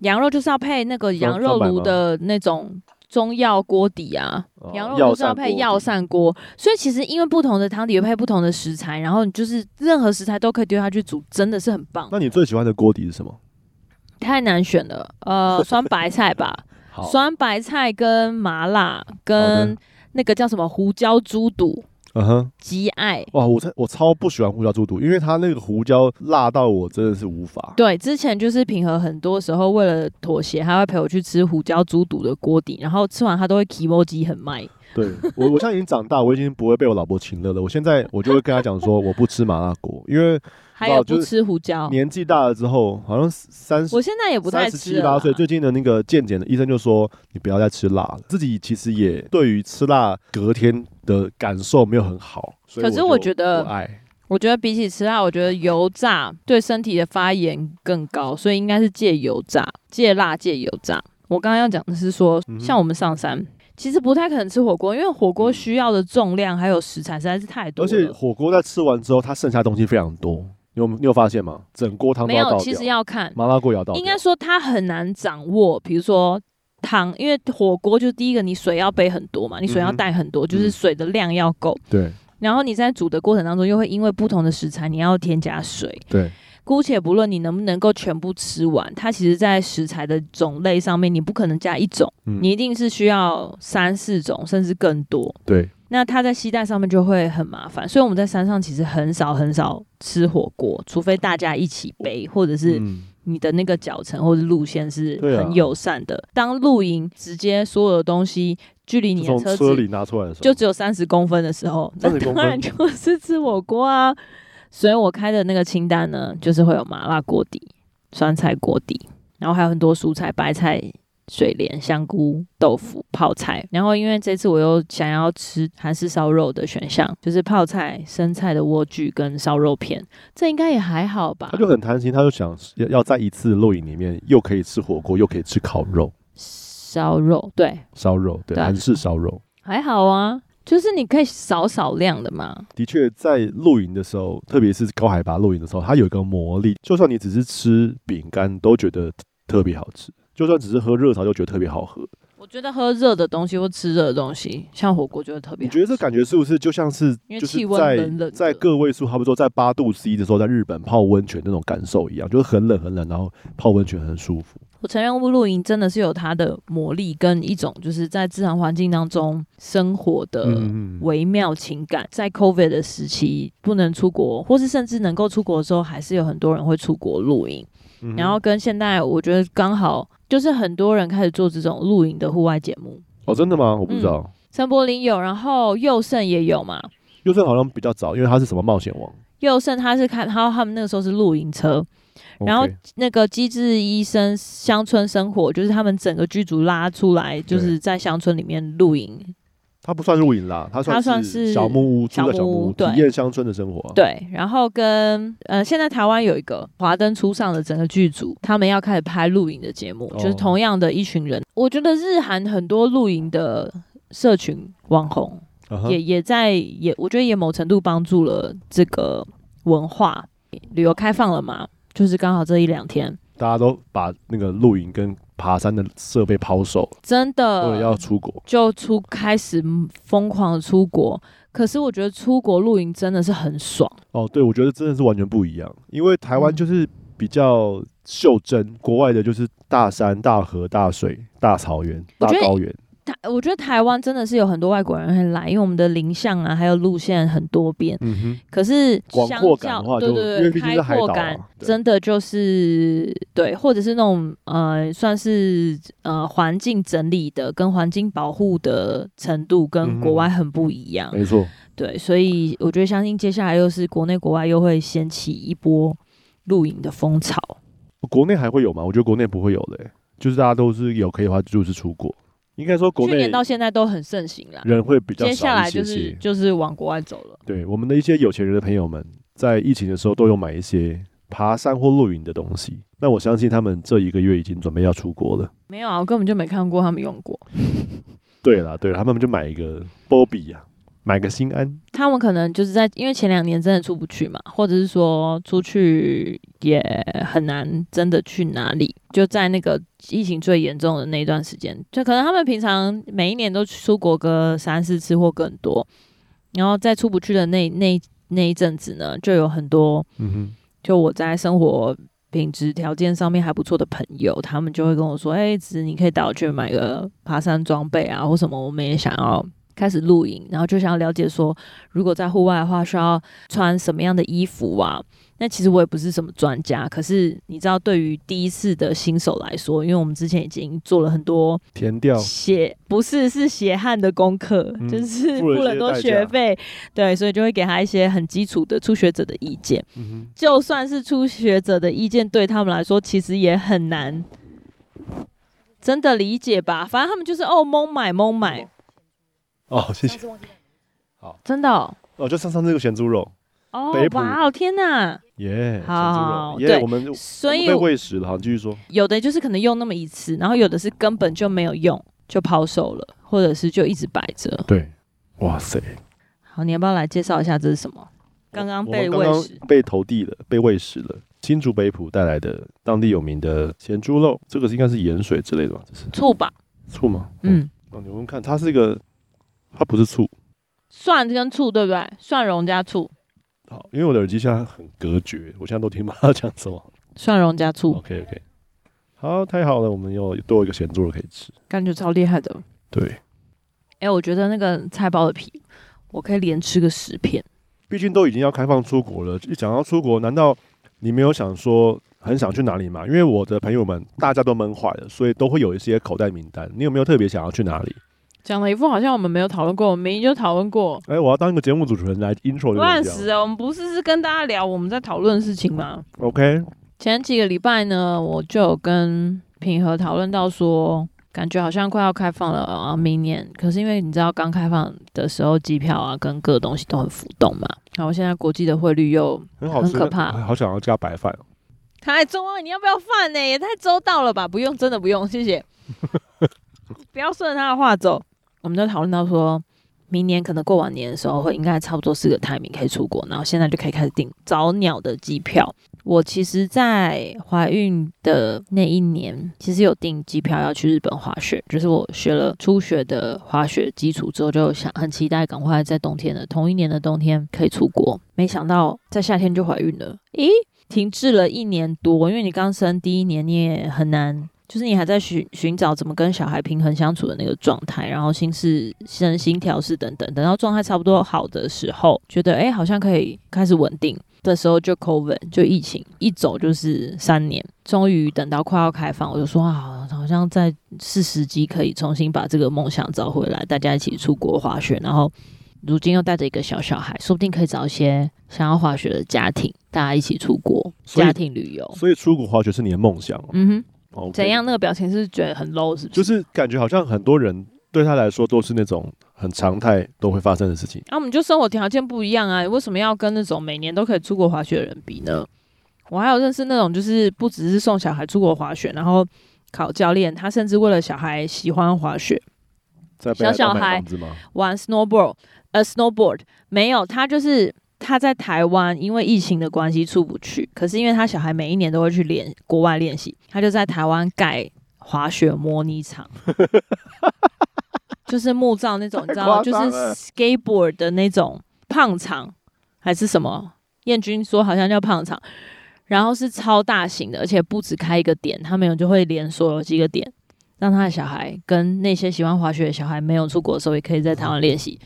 羊肉就是要配那个羊肉炉的那种中药锅底啊，羊肉就是要配药膳锅。所以其实因为不同的汤底会配不同的食材，然后你就是任何食材都可以丢下去煮，真的是很棒。那你最喜欢的锅底是什么？太难选了，呃，酸白菜吧。酸白菜跟麻辣跟那个叫什么胡椒猪肚，嗯哼，极爱哇！我我超不喜欢胡椒猪肚，因为它那个胡椒辣到我真的是无法。对，之前就是平和很多时候为了妥协，他会陪我去吃胡椒猪肚的锅底，然后吃完他都会 kimoji 很卖。对我，我现在已经长大，我已经不会被我老婆请乐了。我现在我就会跟他讲说，我不吃麻辣锅，因为还有不吃胡椒。年纪大了之后，好像三十，我现在也不太吃。七八岁，最近的那个健检的医生就说，你不要再吃辣了。自己其实也对于吃辣隔天的感受没有很好，可是我觉得不爱。我觉得比起吃辣，我觉得油炸对身体的发炎更高，所以应该是戒油炸、戒辣、戒油炸。我刚刚要讲的是说，像我们上山，其实不太可能吃火锅，因为火锅需要的重量还有食材实在是太多了。而且火锅在吃完之后，它剩下东西非常多。你有你有发现吗？整锅汤。没有，其实要看麻辣锅也要倒。应该说它很难掌握，比如说汤，因为火锅就是第一个，你水要备很多嘛，你水要带很多，就是水的量要够。对。然后你在煮的过程当中，又会因为不同的食材，你要添加水。对，姑且不论你能不能够全部吃完，它其实，在食材的种类上面，你不可能加一种，嗯、你一定是需要三四种，甚至更多。对，那它在携带上面就会很麻烦，所以我们在山上其实很少很少吃火锅，除非大家一起背，或者是你的那个脚程或者路线是很友善的。啊、当露营直接所有的东西。距离你的车子车里拿出来的时候，就只有三十公分的时候，那当然就是吃火锅啊。所以我开的那个清单呢，就是会有麻辣锅底、酸菜锅底，然后还有很多蔬菜，白菜、水莲、香菇、豆腐、泡菜。然后因为这次我又想要吃韩式烧肉的选项，就是泡菜、生菜的莴苣跟烧肉片，这应该也还好吧？他就很贪心，他就想要要在一次露营里面又可以吃火锅，又可以吃烤肉。烧肉对，烧肉对，韩式烧肉还好啊，就是你可以少少量的嘛。的确，在露营的时候，特别是高海拔露营的时候，它有一个魔力，就算你只是吃饼干，都觉得特别好吃；就算只是喝热茶，就觉得特别好喝。我觉得喝热的东西或吃热的东西，像火锅就会特别。你觉得这感觉是不是就像是就是在在个位数，差不多在八度 C 的时候，在日本泡温泉那种感受一样，就是很冷很冷，然后泡温泉很舒服。我承认，露营真的是有它的魔力，跟一种就是在自然环境当中生活的微妙情感。在 COVID 的时期，不能出国，或是甚至能够出国的时候，还是有很多人会出国露营。然后跟现在，我觉得刚好就是很多人开始做这种露营的户外节目。哦，真的吗？我不知道。陈柏霖有，然后佑胜也有嘛？佑胜好像比较早，因为他是什么冒险王？佑胜他是看他他们那个时候是露营车。然后那个机智医生乡村生活，就是他们整个剧组拉出来，就是在乡村里面露营。他不算露营啦，他算是小木屋，小木屋体验乡村的生活。对，然后跟呃，现在台湾有一个华灯初上的整个剧组，他们要开始拍露营的节目，就是同样的一群人。我觉得日韩很多露营的社群网红，也也在也，我觉得也某程度帮助了这个文化旅游开放了嘛。就是刚好这一两天，大家都把那个露营跟爬山的设备抛售，真的，对，要出国就出开始疯狂的出国。可是我觉得出国露营真的是很爽哦。对，我觉得真的是完全不一样，因为台湾就是比较袖珍，嗯、国外的就是大山、大河、大水、大草原、大高原。我觉得台湾真的是有很多外国人会来，因为我们的林相啊，还有路线很多变。嗯哼。可是广阔感的话，对对对，开阔感真的就是对，或者是那种呃，算是呃环境整理的跟环境保护的程度跟国外很不一样。没错。对，所以我觉得相信接下来又是国内国外又会掀起一波露营的风潮。国内还会有吗？我觉得国内不会有的，就是大家都是有可以的话，就是出国。应该说，国内去年到现在都很盛行了，人会比较少。接下来就是就是往国外走了。对，我们的一些有钱人的朋友们，在疫情的时候都有买一些爬山或露营的东西。那我相信他们这一个月已经准备要出国了。没有啊，我根本就没看过他们用过。对啦，对了，他们就买一个波比呀。买个心安，他们可能就是在因为前两年真的出不去嘛，或者是说出去也很难真的去哪里，就在那个疫情最严重的那一段时间，就可能他们平常每一年都出国个三四次或更多，然后在出不去的那那那一阵子呢，就有很多，嗯哼，就我在生活品质条件上面还不错的朋友，他们就会跟我说，哎，子你可以带我去买个爬山装备啊，或什么，我们也想要。开始露营，然后就想要了解说，如果在户外的话，需要穿什么样的衣服啊？那其实我也不是什么专家，可是你知道，对于第一次的新手来说，因为我们之前已经做了很多填掉血，不是是血汗的功课，嗯、就是付了很多学费，对，所以就会给他一些很基础的初学者的意见。嗯、就算是初学者的意见，对他们来说其实也很难真的理解吧？反正他们就是哦，蒙买蒙买。哦，谢谢。好，真的哦，哦，就上上这个咸猪肉。哦，哇哦，天哪！耶，好，对，我们所以被喂食了，好，继续说。有的就是可能用那么一次，然后有的是根本就没有用，就抛售了，或者是就一直摆着。对，哇塞。好，你要不要来介绍一下这是什么？刚刚被喂食，被投递了，被喂食了。新竹北埔带来的当地有名的咸猪肉，这个是应该是盐水之类的吧？这是醋吧？醋吗？嗯。哦，你们看，它是一个，它不是醋，蒜跟醋对不对？蒜蓉加醋。好，因为我的耳机现在很隔绝，我现在都听不到他讲什么。蒜蓉加醋。OK OK，好，太好了，我们又多一个咸猪肉可以吃，感觉超厉害的。对，哎、欸，我觉得那个菜包的皮，我可以连吃个十片。毕竟都已经要开放出国了，一讲到出国，难道你没有想说很想去哪里吗？因为我的朋友们大家都闷坏了，所以都会有一些口袋名单。你有没有特别想要去哪里？讲了一副好像我们没有讨论过，我们明明就讨论过。哎、欸，我要当一个节目主持人来 intro 这个。乱死啊！我们不是是跟大家聊我们在讨论的事情吗？OK。前几个礼拜呢，我就有跟品和讨论到说，感觉好像快要开放了啊，明年。可是因为你知道刚开放的时候，机票啊跟各个东西都很浮动嘛。然后现在国际的汇率又很可怕，好想要加白饭。太重了，你要不要饭呢？也太周到了吧？不用，真的不用，谢谢。不要顺着他的话走。我们就讨论到说，明年可能过完年的时候会应该差不多是个泰米可以出国，然后现在就可以开始订早鸟的机票。我其实，在怀孕的那一年，其实有订机票要去日本滑雪，就是我学了初学的滑雪基础之后，就想很期待赶快在冬天的同一年的冬天可以出国。没想到在夏天就怀孕了，咦，停滞了一年多，因为你刚生第一年你也很难。就是你还在寻寻找怎么跟小孩平衡相处的那个状态，然后心事、身心调试等等，等到状态差不多好的时候，觉得哎、欸，好像可以开始稳定的时候，就 COVID 就疫情一走就是三年，终于等到快要开放，我就说啊，好像在是时机可以重新把这个梦想找回来，大家一起出国滑雪，然后如今又带着一个小小孩，说不定可以找一些想要滑雪的家庭，大家一起出国家庭旅游。所以出国滑雪是你的梦想？嗯哼。Okay, 怎样？那个表情是觉得很 low，是不是？就是感觉好像很多人对他来说都是那种很常态都会发生的事情。啊，我们就生活条件不一样啊，为什么要跟那种每年都可以出国滑雪的人比呢？我还有认识那种，就是不只是送小孩出国滑雪，然后考教练，他甚至为了小孩喜欢滑雪，小小孩玩 snowboard，呃，snowboard 没有，他就是。他在台湾因为疫情的关系出不去，可是因为他小孩每一年都会去练国外练习，他就在台湾盖滑雪模拟场，就是木造那种，你知道吗？就是 skateboard 的那种胖场还是什么？燕军说好像叫胖场，然后是超大型的，而且不止开一个点，他们有就会连锁有几个点，让他的小孩跟那些喜欢滑雪的小孩没有出国的时候，也可以在台湾练习。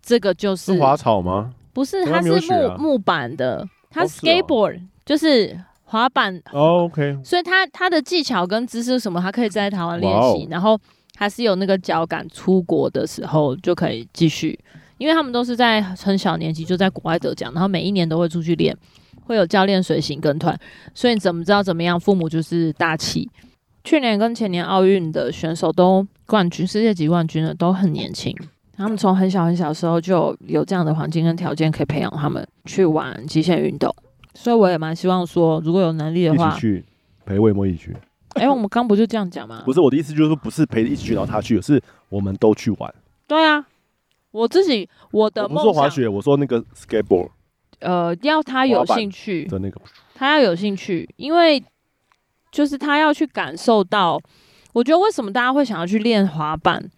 这个就是，是滑草吗？不是，它是木木板的，它 skateboard、哦哦、就是滑板。哦，OK。所以它它的技巧跟姿势什么，它可以在台湾练习，哦、然后还是有那个脚感，出国的时候就可以继续。因为他们都是在很小年纪就在国外得奖，然后每一年都会出去练，会有教练随行跟团。所以你怎么知道怎么样？父母就是大气。去年跟前年奥运的选手都冠军，世界级冠军的都很年轻。他们从很小很小的时候就有这样的环境跟条件，可以培养他们去玩极限运动。所以我也蛮希望说，如果有能力的话，一起去陪魏墨一起去。哎、欸，我们刚不就这样讲吗？不是我的意思，就是说不是陪一起去，然后他去，是我们都去玩。对啊，我自己我的梦想，我滑雪，我说那个 skateboard。呃，要他有兴趣的那个，他要有兴趣，因为就是他要去感受到。我觉得为什么大家会想要去练滑板？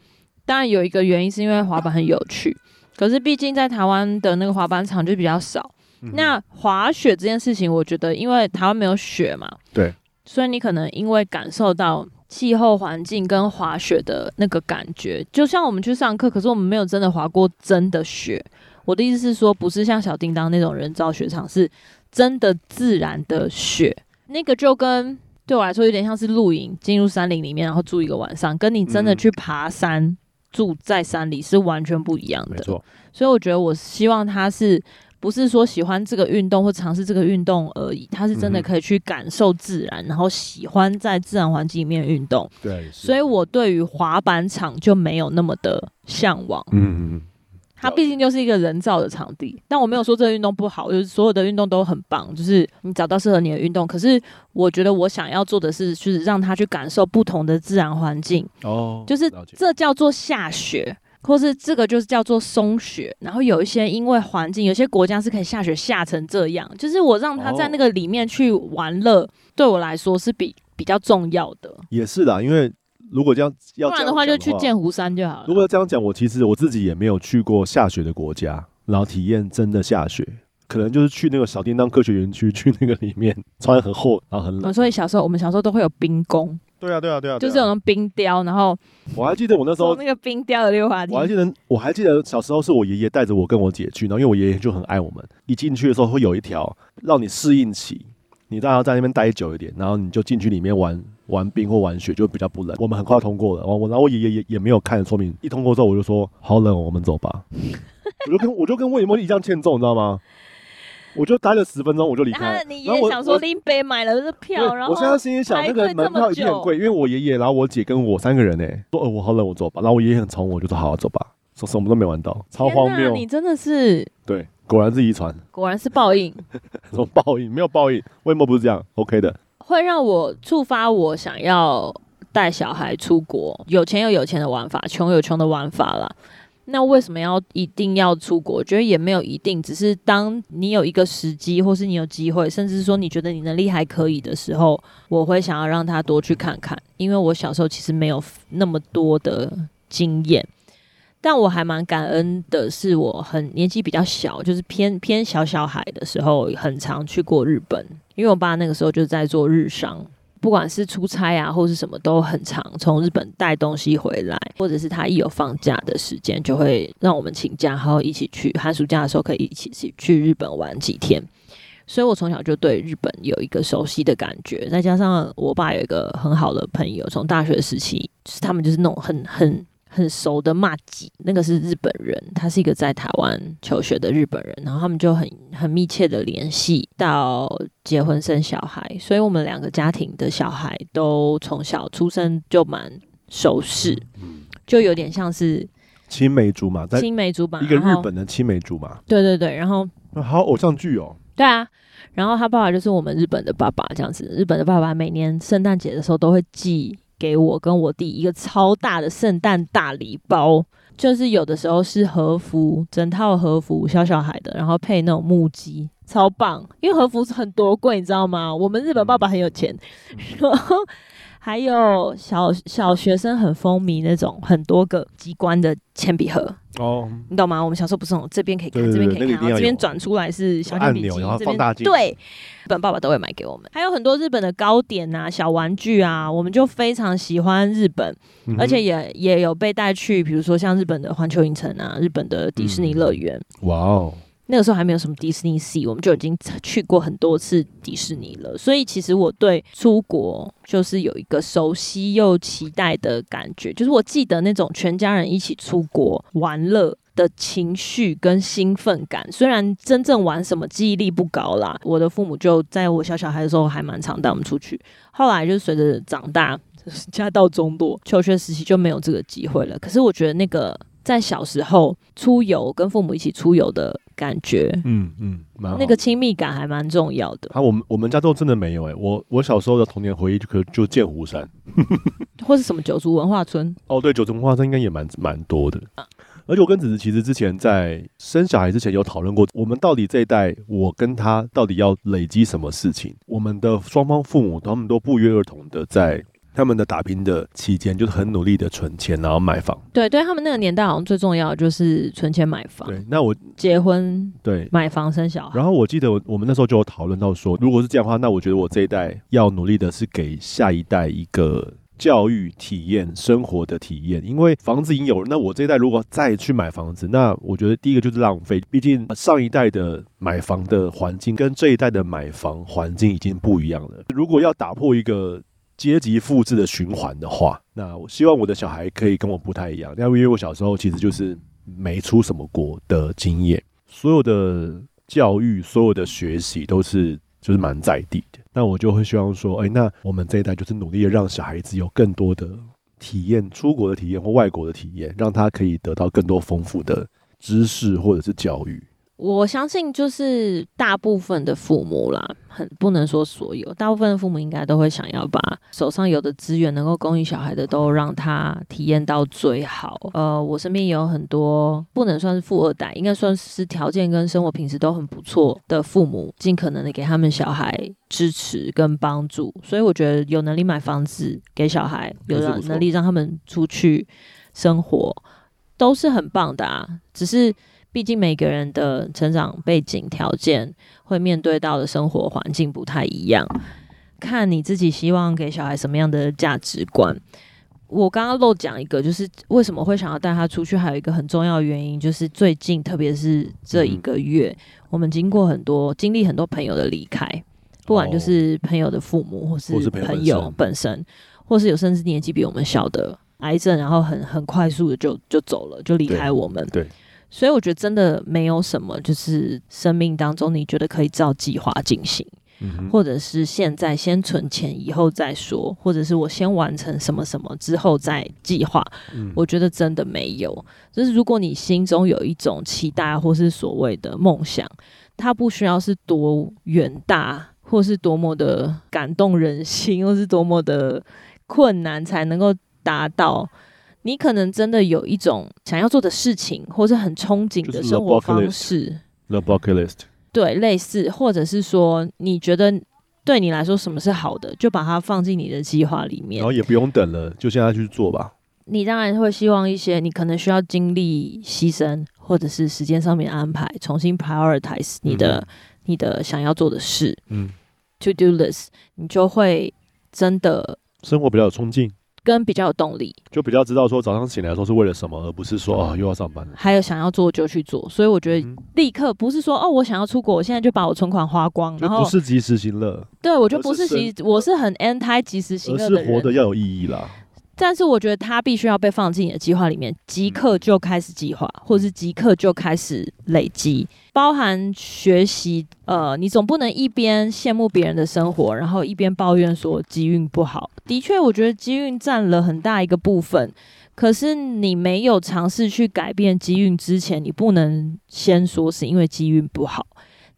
当然有一个原因是因为滑板很有趣，可是毕竟在台湾的那个滑板场就比较少。嗯、那滑雪这件事情，我觉得因为台湾没有雪嘛，对，所以你可能因为感受到气候环境跟滑雪的那个感觉，就像我们去上课，可是我们没有真的滑过真的雪。我的意思是说，不是像小叮当那种人造雪场，是真的自然的雪，那个就跟对我来说有点像是露营，进入山林里面，然后住一个晚上，跟你真的去爬山、嗯、住在山里是完全不一样的。所以我觉得我希望他是。不是说喜欢这个运动或尝试这个运动而已，他是真的可以去感受自然，嗯、然后喜欢在自然环境里面运动。对，所以我对于滑板场就没有那么的向往。嗯嗯，它毕竟就是一个人造的场地，但我没有说这个运动不好，就是所有的运动都很棒，就是你找到适合你的运动。可是我觉得我想要做的是，就是让他去感受不同的自然环境。哦，就是这叫做下雪。或是这个就是叫做松雪，然后有一些因为环境，有些国家是可以下雪下成这样，就是我让他在那个里面去玩乐，哦、对我来说是比比较重要的。也是的，因为如果这样要，不然的话就去剑湖山就好了。如果要这样讲，我其实我自己也没有去过下雪的国家，然后体验真的下雪，可能就是去那个小叮当科学园区，去那个里面穿很厚，然后很冷。所以小时候我们小时候都会有冰宫。对啊，对啊，对啊，就是有那种冰雕，然后我还记得我那时候那个冰雕的溜滑梯，我还记得我还记得小时候是我爷爷带着我跟我姐去，然后因为我爷爷就很爱我们，一进去的时候会有一条让你适应期，你当然要在那边待久一点，然后你就进去里面玩玩冰或玩雪，就比较不冷。我们很快通过了，然后我然后我爷爷也也没有看说明，一通过之后我就说好冷，我们走吧，我就跟我就跟魏莫一样欠揍，你知道吗？我就待了十分钟，我就离开。然后你爷爷想说林北买了这票，然后我现在心里想，那个门票一定很贵，因为我爷爷，然后我姐跟我三个人呢，说呃我好冷，我走吧。然后我爷爷很宠我，就说好好走吧，说什么都没玩到，超荒谬。你真的是对，果然是遗传，果然是报应。什么报应？没有报应，为什么不是这样？OK 的，会让我触发我想要带小孩出国，有钱有有钱的玩法，穷有穷的玩法啦。那为什么要一定要出国？我觉得也没有一定，只是当你有一个时机，或是你有机会，甚至说你觉得你能力还可以的时候，我会想要让他多去看看。因为我小时候其实没有那么多的经验，但我还蛮感恩的是，我很年纪比较小，就是偏偏小小孩的时候，很常去过日本，因为我爸那个时候就在做日商。不管是出差啊，或是什么都很常从日本带东西回来，或者是他一有放假的时间，就会让我们请假，然后一起去寒暑假的时候可以一起去去日本玩几天。所以我从小就对日本有一个熟悉的感觉，再加上我爸有一个很好的朋友，从大学时期，就是他们就是那种很很。很熟的骂吉，那个是日本人，他是一个在台湾求学的日本人，然后他们就很很密切的联系到结婚生小孩，所以我们两个家庭的小孩都从小出生就蛮熟识，就有点像是青梅竹马，青梅竹马，一个日本的青梅竹马，对对对，然后好偶像剧哦，对啊，然后他爸爸就是我们日本的爸爸，这样子，日本的爸爸每年圣诞节的时候都会寄。给我跟我弟一个超大的圣诞大礼包，就是有的时候是和服，整套和服，小小孩的，然后配那种木屐，超棒。因为和服是很多贵，你知道吗？我们日本爸爸很有钱，然后。还有小小学生很风靡那种很多个机关的铅笔盒哦，你懂吗？我们小时候不是那种这边可以看，这边可以看，然后这边转出来是小铅笔机，然后放大镜。对，日本爸爸都会买给我们。还有很多日本的糕点啊、小玩具啊，我们就非常喜欢日本，嗯、而且也也有被带去，比如说像日本的环球影城啊、日本的迪士尼乐园。哇哦！那个时候还没有什么迪士尼 C，我们就已经去过很多次迪士尼了。所以其实我对出国就是有一个熟悉又期待的感觉，就是我记得那种全家人一起出国玩乐的情绪跟兴奋感。虽然真正玩什么记忆力不高啦，我的父母就在我小小孩的时候还蛮常带我们出去。后来就随着长大，家道中落，求学时期就没有这个机会了。可是我觉得那个。在小时候出游，跟父母一起出游的感觉，嗯嗯，那个亲密感还蛮重要的。啊，我们我们家都真的没有哎、欸，我我小时候的童年回忆就可就剑湖山，或是什么九族文化村。哦，对，九族文化村应该也蛮蛮多的。啊，而且我跟子子其实之前在生小孩之前有讨论过，我们到底这一代，我跟他到底要累积什么事情？我们的双方父母他们都不约而同的在。他们的打拼的期间，就是很努力的存钱，然后买房。对，对他们那个年代，好像最重要的就是存钱买房。对，那我结婚，对，买房生小孩。然后我记得我我们那时候就有讨论到说，如果是这样的话，那我觉得我这一代要努力的是给下一代一个教育体验、生活的体验。因为房子已经有了，那我这一代如果再去买房子，那我觉得第一个就是浪费。毕竟上一代的买房的环境跟这一代的买房环境已经不一样了。如果要打破一个阶级复制的循环的话，那我希望我的小孩可以跟我不太一样。那因为我小时候其实就是没出什么国的经验，所有的教育、所有的学习都是。就是蛮在地的，那我就会希望说，哎、那我们这一代就是努力的让小孩子有更多的体验，出国的体验或外国的体验，让他可以得到更多丰富的知识或者是教育。我相信，就是大部分的父母啦，很不能说所有，大部分的父母应该都会想要把手上有的资源能够供应小孩的，都让他体验到最好。呃，我身边也有很多不能算是富二代，应该算是条件跟生活品质都很不错的父母，尽可能的给他们小孩支持跟帮助。所以我觉得有能力买房子给小孩，有能力让他们出去生活，都是很棒的啊。只是。毕竟每个人的成长背景条件，会面对到的生活环境不太一样，看你自己希望给小孩什么样的价值观。我刚刚漏讲一个，就是为什么会想要带他出去，还有一个很重要的原因，就是最近特别是这一个月，嗯、我们经过很多经历很多朋友的离开，不管就是朋友的父母，或是朋友本身，或是有甚至年纪比我们小的癌症，然后很很快速的就就走了，就离开我们。对。对所以我觉得真的没有什么，就是生命当中你觉得可以照计划进行，嗯，或者是现在先存钱，以后再说，或者是我先完成什么什么之后再计划。嗯，我觉得真的没有。就是如果你心中有一种期待，或是所谓的梦想，它不需要是多远大，或是多么的感动人心，或是多么的困难才能够达到。你可能真的有一种想要做的事情，或是很憧憬的生活方式。The bucket list，对，类似，或者是说，你觉得对你来说什么是好的，就把它放进你的计划里面，然后也不用等了，就现在去做吧。你当然会希望一些你可能需要经历牺牲，或者是时间上面安排，重新 prioritize 你的、嗯、你的想要做的事。嗯，to do list，你就会真的生活比较有冲劲。跟比较有动力，就比较知道说早上醒来的时候是为了什么，而不是说啊又要上班了。还有想要做就去做，所以我觉得立刻不是说哦，我想要出国，我现在就把我存款花光，然后不是及时行乐。对，我就不是及，我是很 anti 及时行乐的人，而是活得要有意义啦。但是我觉得它必须要被放进你的计划里面，即刻就开始计划，或者是即刻就开始累积，包含学习。呃，你总不能一边羡慕别人的生活，然后一边抱怨说机运不好。的确，我觉得机运占了很大一个部分。可是你没有尝试去改变机运之前，你不能先说是因为机运不好。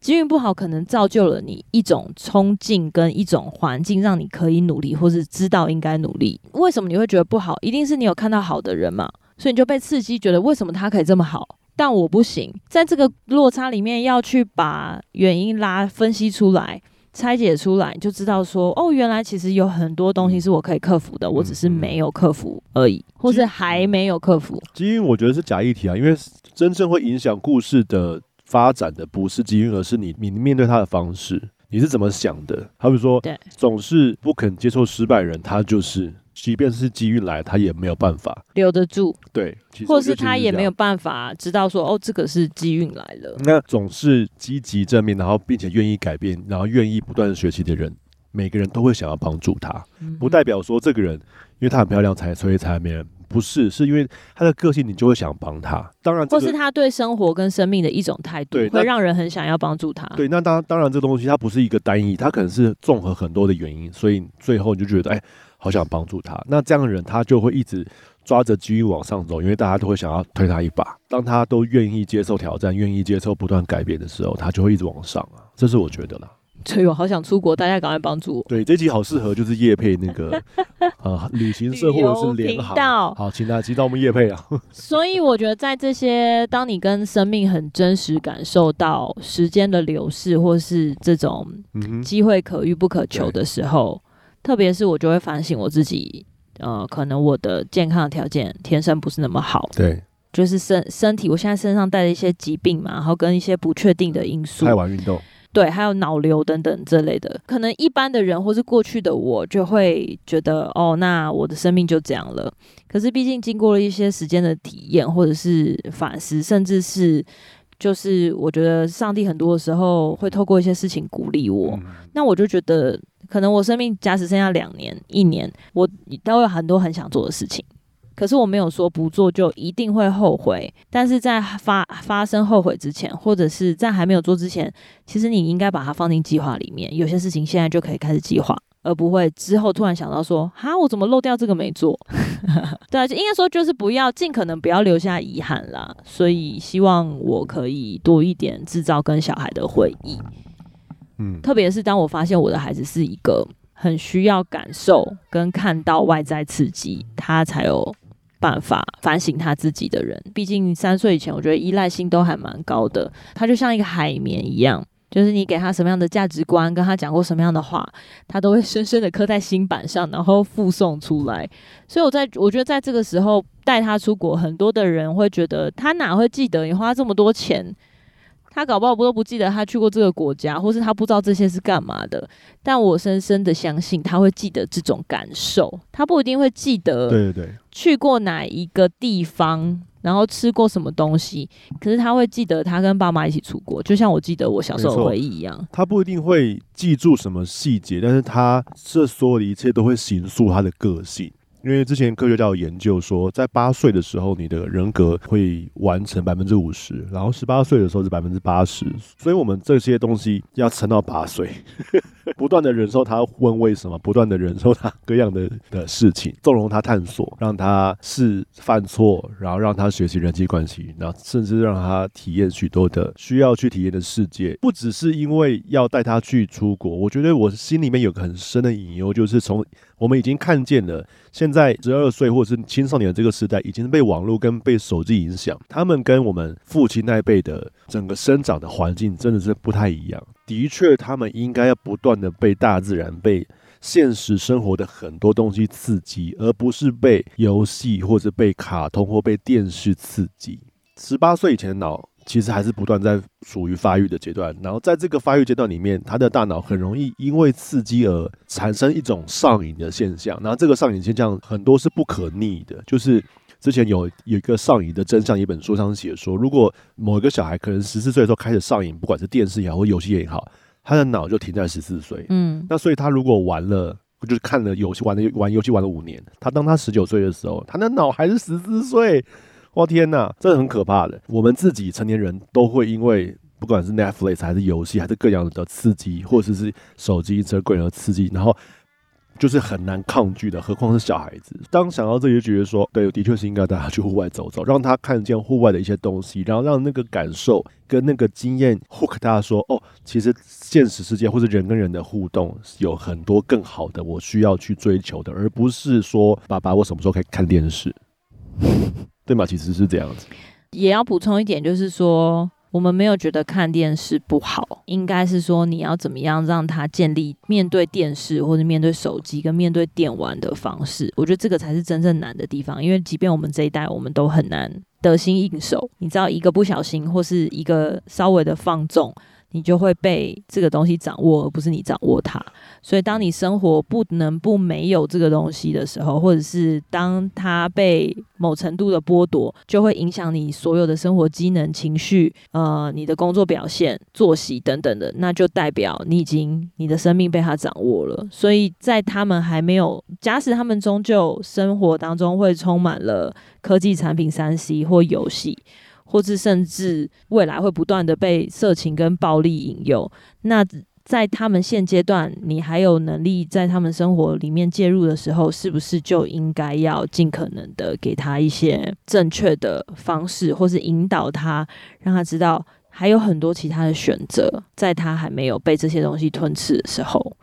机运不好，可能造就了你一种冲劲跟一种环境，让你可以努力，或是知道应该努力。为什么你会觉得不好？一定是你有看到好的人嘛，所以你就被刺激，觉得为什么他可以这么好，但我不行。在这个落差里面，要去把原因拉分析出来、拆解出来，就知道说，哦，原来其实有很多东西是我可以克服的，我只是没有克服而已，或是还没有克服。机运我觉得是假议题啊，因为真正会影响故事的。发展的不是机运，而是你你面对他的方式，你是怎么想的？好比说，对，总是不肯接受失败人，他就是，即便是机遇来，他也没有办法留得住。对，或是他也没有办法知道说，哦，这个是机运来了。那总是积极正面，然后并且愿意改变，然后愿意不断学习的人，每个人都会想要帮助他，嗯，不代表说这个人因为他很漂亮才所以才没人。不是，是因为他的个性，你就会想帮他。当然、这个，或是他对生活跟生命的一种态度，会让人很想要帮助他。对，那当当然，这东西它不是一个单一，它可能是综合很多的原因，所以最后你就觉得，哎，好想帮助他。那这样的人，他就会一直抓着机遇往上走，因为大家都会想要推他一把。当他都愿意接受挑战，愿意接受不断改变的时候，他就会一直往上啊。这是我觉得啦。所以我好想出国，大家赶快帮助我。对，这集好适合就是叶配那个 呃旅行社或者是联航。好，请大家记到我们叶配啊。所以我觉得在这些，当你跟生命很真实感受到时间的流逝，或是这种机会可遇不可求的时候，嗯、特别是我就会反省我自己，呃，可能我的健康的条件天生不是那么好。对，就是身身体，我现在身上带着一些疾病嘛，然后跟一些不确定的因素。太晚运动。对，还有脑瘤等等这类的。可能一般的人或是过去的我就会觉得，哦，那我的生命就这样了。可是毕竟经过了一些时间的体验，或者是反思，甚至是就是我觉得上帝很多的时候会透过一些事情鼓励我，嗯、那我就觉得。可能我生命假使剩下两年、一年，我都有很多很想做的事情。可是我没有说不做就一定会后悔。但是在发发生后悔之前，或者是在还没有做之前，其实你应该把它放进计划里面。有些事情现在就可以开始计划，而不会之后突然想到说：“哈，我怎么漏掉这个没做？” 对啊，就应该说就是不要尽可能不要留下遗憾啦。所以希望我可以多一点制造跟小孩的回忆。嗯特别是当我发现我的孩子是一个很需要感受跟看到外在刺激，他才有办法反省他自己的人。毕竟三岁以前，我觉得依赖性都还蛮高的。他就像一个海绵一样，就是你给他什么样的价值观，跟他讲过什么样的话，他都会深深的刻在心板上，然后附送出来。所以我在我觉得在这个时候带他出国，很多的人会觉得他哪会记得你花这么多钱。他搞不好不都不记得他去过这个国家，或是他不知道这些是干嘛的。但我深深的相信他会记得这种感受。他不一定会记得，对对对，去过哪一个地方，然后吃过什么东西。可是他会记得他跟爸妈一起出国，就像我记得我小时候的回忆一样。他不一定会记住什么细节，但是他这所有的一切都会形塑他的个性。因为之前科学家有研究说，在八岁的时候，你的人格会完成百分之五十，然后十八岁的时候是百分之八十，所以我们这些东西要撑到八岁。不断的忍受他问为什么，不断的忍受他各样的的事情，纵容他探索，让他试犯错，然后让他学习人际关系，然后甚至让他体验许多的需要去体验的世界。不只是因为要带他去出国，我觉得我心里面有个很深的隐忧，就是从我们已经看见了，现在十二岁或者是青少年的这个时代，已经被网络跟被手机影响，他们跟我们父亲那一辈的整个生长的环境真的是不太一样。的确，他们应该要不断的被大自然、被现实生活的很多东西刺激，而不是被游戏或者被卡通或被电视刺激。十八岁以前脑其实还是不断在属于发育的阶段，然后在这个发育阶段里面，他的大脑很容易因为刺激而产生一种上瘾的现象，然后这个上瘾现象很多是不可逆的，就是。之前有有一个上瘾的真相，一本书上写说，如果某一个小孩可能十四岁的时候开始上瘾，不管是电视也好或游戏也好，他的脑就停在十四岁。嗯，那所以他如果玩了，就是看了游戏玩了玩游戏玩了五年，他当他十九岁的时候，他的脑还是十四岁。哇天哪，这是很可怕的。我们自己成年人都会因为不管是 Netflix 还是游戏还是各样的刺激，或者是手机这个人的刺激，然后。就是很难抗拒的，何况是小孩子。当想到这些，觉得说，对，的确是应该带他去户外走走，让他看见户外的一些东西，然后让那个感受跟那个经验 hook 他说，哦，其实现实世界或者人跟人的互动有很多更好的，我需要去追求的，而不是说，爸爸，我什么时候可以看电视？对吗？其实是这样子。也要补充一点，就是说。我们没有觉得看电视不好，应该是说你要怎么样让他建立面对电视或者面对手机跟面对电玩的方式。我觉得这个才是真正难的地方，因为即便我们这一代，我们都很难得心应手。你知道，一个不小心或是一个稍微的放纵。你就会被这个东西掌握，而不是你掌握它。所以，当你生活不能不没有这个东西的时候，或者是当它被某程度的剥夺，就会影响你所有的生活机能、情绪、呃，你的工作表现、作息等等的，那就代表你已经你的生命被它掌握了。所以在他们还没有，假使他们终究生活当中会充满了科技产品、三 C 或游戏。或是甚至未来会不断的被色情跟暴力引诱，那在他们现阶段，你还有能力在他们生活里面介入的时候，是不是就应该要尽可能的给他一些正确的方式，或是引导他，让他知道还有很多其他的选择，在他还没有被这些东西吞噬的时候。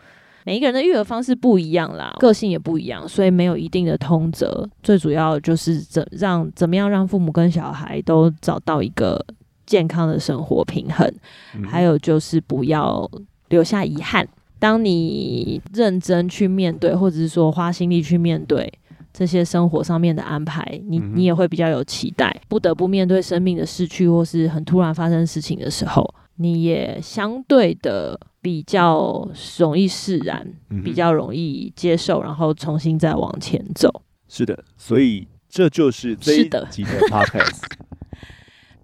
每一个人的育儿方式不一样啦，个性也不一样，所以没有一定的通则。最主要就是怎让怎么样让父母跟小孩都找到一个健康的生活平衡，嗯、还有就是不要留下遗憾。当你认真去面对，或者是说花心力去面对这些生活上面的安排，你你也会比较有期待。不得不面对生命的逝去，或是很突然发生事情的时候。你也相对的比较容易释然，嗯、比较容易接受，然后重新再往前走。是的，所以这就是这一集的 podcast。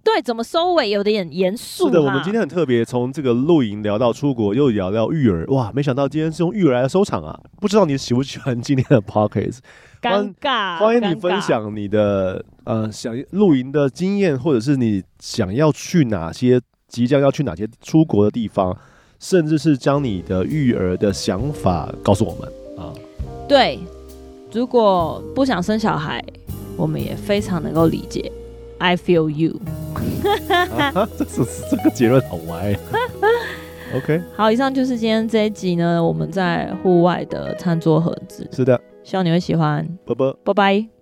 对，怎么收尾有点严肃。是的，我们今天很特别，从这个露营聊到出国，又聊聊育儿，哇，没想到今天是用育儿来收场啊！不知道你喜不喜欢今天的 podcast？尴尬，欢迎你分享你的呃想露营的经验，或者是你想要去哪些，即将要去哪些出国的地方，甚至是将你的育儿的想法告诉我们啊。对，如果不想生小孩，我们也非常能够理解。I feel you。啊、这是这个结论好歪。OK，好，以上就是今天这一集呢，我们在户外的餐桌盒子。是的，希望你会喜欢。拜拜，拜拜。